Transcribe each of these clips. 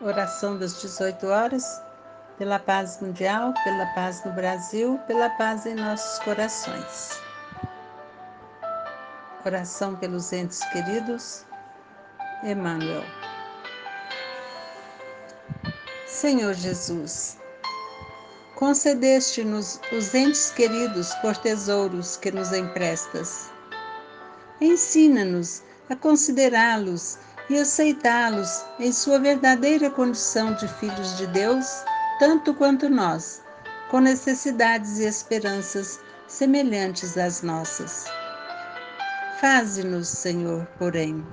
Oração das 18 horas, pela paz mundial, pela paz no Brasil, pela paz em nossos corações. Oração pelos entes queridos, Emmanuel. Senhor Jesus, concedeste-nos os entes queridos por tesouros que nos emprestas. Ensina-nos a considerá-los e aceitá-los em sua verdadeira condição de filhos de Deus, tanto quanto nós, com necessidades e esperanças semelhantes às nossas. Faze-nos, Senhor, porém,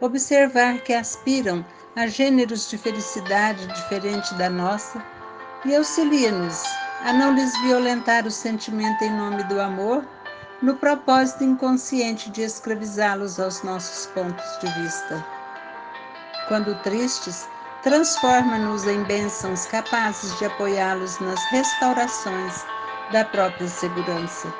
observar que aspiram a gêneros de felicidade diferente da nossa e auxilia-nos a não lhes violentar o sentimento em nome do amor, no propósito inconsciente de escravizá-los aos nossos pontos de vista quando tristes, transforma-nos em bênçãos capazes de apoiá-los nas restaurações da própria segurança.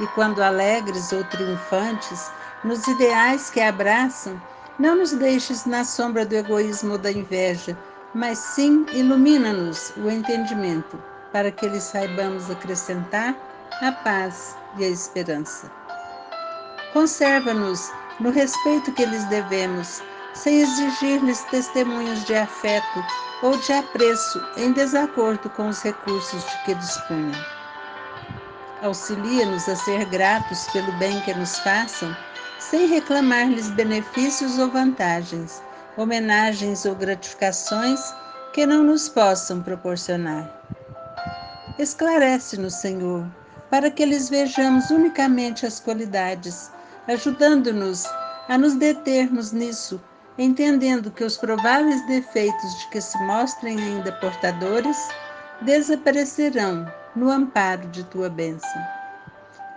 E quando alegres ou triunfantes, nos ideais que abraçam, não nos deixes na sombra do egoísmo ou da inveja, mas sim ilumina-nos o entendimento, para que lhes saibamos acrescentar a paz e a esperança. Conserva-nos no respeito que lhes devemos sem exigir-lhes testemunhos de afeto ou de apreço em desacordo com os recursos de que dispunham. Auxilia-nos a ser gratos pelo bem que nos façam, sem reclamar-lhes benefícios ou vantagens, homenagens ou gratificações que não nos possam proporcionar. Esclarece-nos, Senhor, para que lhes vejamos unicamente as qualidades, ajudando-nos a nos determos nisso entendendo que os prováveis defeitos de que se mostrem ainda portadores desaparecerão no amparo de tua bênção.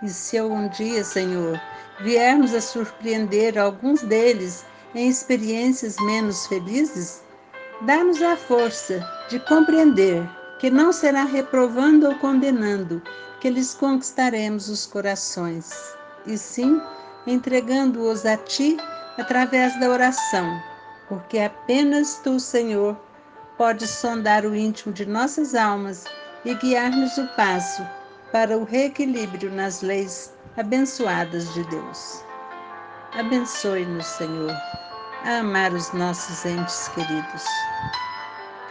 E se algum dia, Senhor, viermos a surpreender alguns deles em experiências menos felizes, dá-nos a força de compreender que não será reprovando ou condenando que lhes conquistaremos os corações, e sim entregando-os a ti através da oração, porque apenas tu, Senhor, podes sondar o íntimo de nossas almas e guiar-nos o passo para o reequilíbrio nas leis abençoadas de Deus. Abençoe-nos, Senhor, a amar os nossos entes queridos.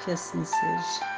Que assim seja.